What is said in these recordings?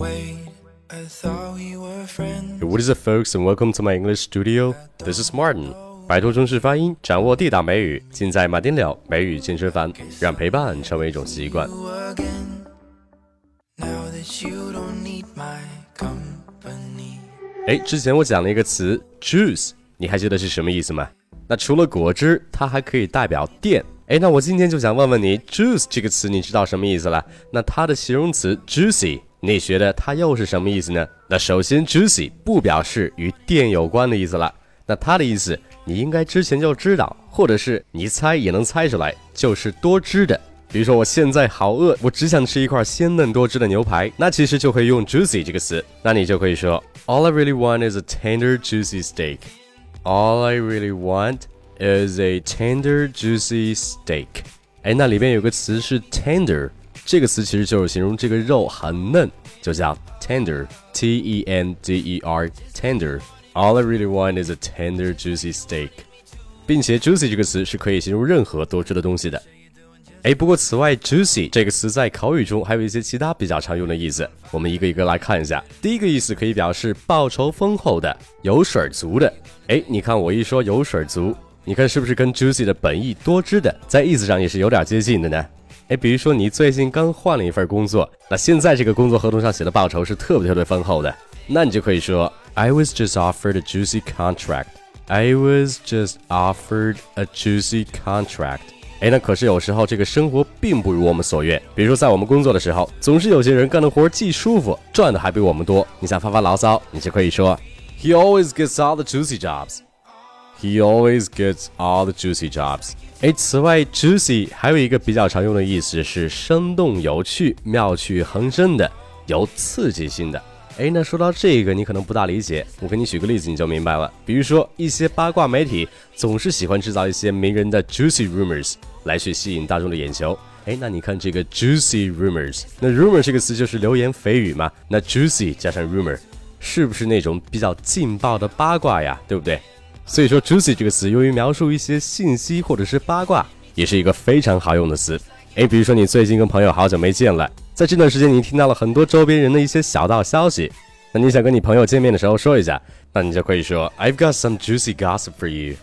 What is it, folks, and welcome to my English studio. This is Martin. 摆脱中式发音，掌握地道美语，尽在马丁了美语健身房，让陪伴成为一种习惯。哎，之前我讲了一个词 juice，你还记得是什么意思吗？那除了果汁，它还可以代表电。哎，那我今天就想问问你，juice 这个词你知道什么意思了？那它的形容词 juicy，你觉得它又是什么意思呢？那首先，juicy 不表示与电有关的意思了。那它的意思，你应该之前就知道，或者是你猜也能猜出来，就是多汁的。比如说，我现在好饿，我只想吃一块鲜嫩多汁的牛排，那其实就可以用 juicy 这个词。那你就可以说，All I really want is a tender, juicy steak. All I really want. is a tender juicy steak。哎，那里边有个词是 tender，这个词其实就是形容这个肉很嫩，就叫 tender，t e n d e r tender。All I really want is a tender juicy steak，并且 juicy 这个词是可以形容任何多汁的东西的。哎，不过此外，juicy 这个词在口语中还有一些其他比较常用的意思，我们一个一个来看一下。第一个意思可以表示报酬丰厚的、油水足的。哎，你看我一说油水足。你看是不是跟 juicy 的本意多汁的，在意思上也是有点接近的呢？哎，比如说你最近刚换了一份工作，那现在这个工作合同上写的报酬是特别特别丰厚的，那你就可以说 I was just offered a juicy contract. I was just offered a juicy contract. 哎，那可是有时候这个生活并不如我们所愿，比如说在我们工作的时候，总是有些人干的活既舒服，赚的还比我们多，你想发发牢骚，你就可以说 He always gets all the juicy jobs. He always gets all the juicy jobs。哎，此外，juicy 还有一个比较常用的意思是生动有趣、妙趣横生的、有刺激性的。哎，那说到这个，你可能不大理解，我给你举个例子你就明白了。比如说，一些八卦媒体总是喜欢制造一些名人的 juicy rumors 来去吸引大众的眼球。哎，那你看这个 juicy rumors，那 rumor 这个词就是流言蜚语嘛？那 juicy 加上 rumor，是不是那种比较劲爆的八卦呀？对不对？所以说，juicy 这个词用于描述一些信息或者是八卦，也是一个非常好用的词。诶，比如说你最近跟朋友好久没见了，在这段时间你听到了很多周边人的一些小道消息，那你想跟你朋友见面的时候说一下，那你就可以说 I've got some juicy gossip for you.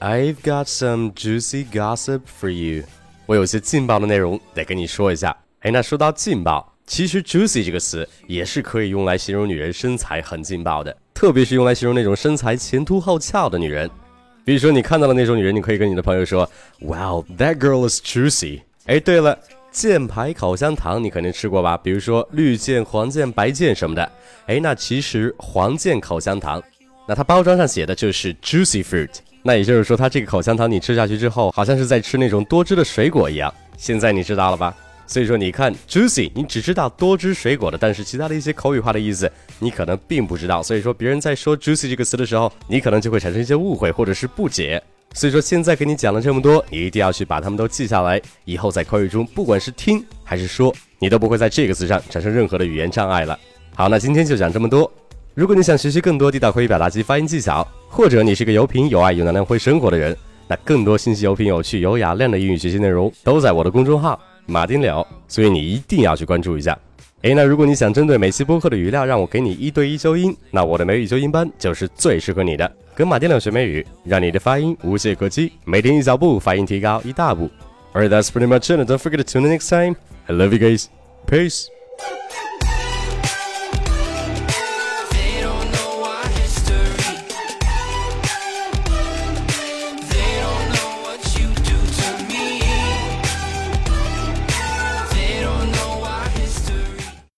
I've got some juicy gossip for you. 我有些劲爆的内容得跟你说一下。诶，那说到劲爆，其实 juicy 这个词也是可以用来形容女人身材很劲爆的。特别是用来形容那种身材前凸后翘的女人，比如说你看到了那种女人，你可以跟你的朋友说，Wow, that girl is juicy。哎，对了，箭牌口香糖你肯定吃过吧？比如说绿箭、黄箭、白箭什么的。哎，那其实黄箭口香糖，那它包装上写的就是 juicy fruit。那也就是说，它这个口香糖你吃下去之后，好像是在吃那种多汁的水果一样。现在你知道了吧？所以说，你看 juicy，你只知道多汁水果的，但是其他的一些口语化的意思，你可能并不知道。所以说，别人在说 juicy 这个词的时候，你可能就会产生一些误会或者是不解。所以说，现在给你讲了这么多，你一定要去把它们都记下来，以后在口语中，不管是听还是说，你都不会在这个词上产生任何的语言障碍了。好，那今天就讲这么多。如果你想学习更多地道口语表达及发音技巧，或者你是个有品有爱有能量会生活的人，那更多信息、有品有趣、有雅量的英语学习内容，都在我的公众号。马丁了，所以你一定要去关注一下。诶，那如果你想针对每期播客的语料让我给你一对一纠音，那我的美语纠音班就是最适合你的。跟马丁了学美语，让你的发音无懈可击，每天一小步，发音提高一大步。Alright, that's pretty much it. Don't forget to tune in next time. I love you guys. Peace.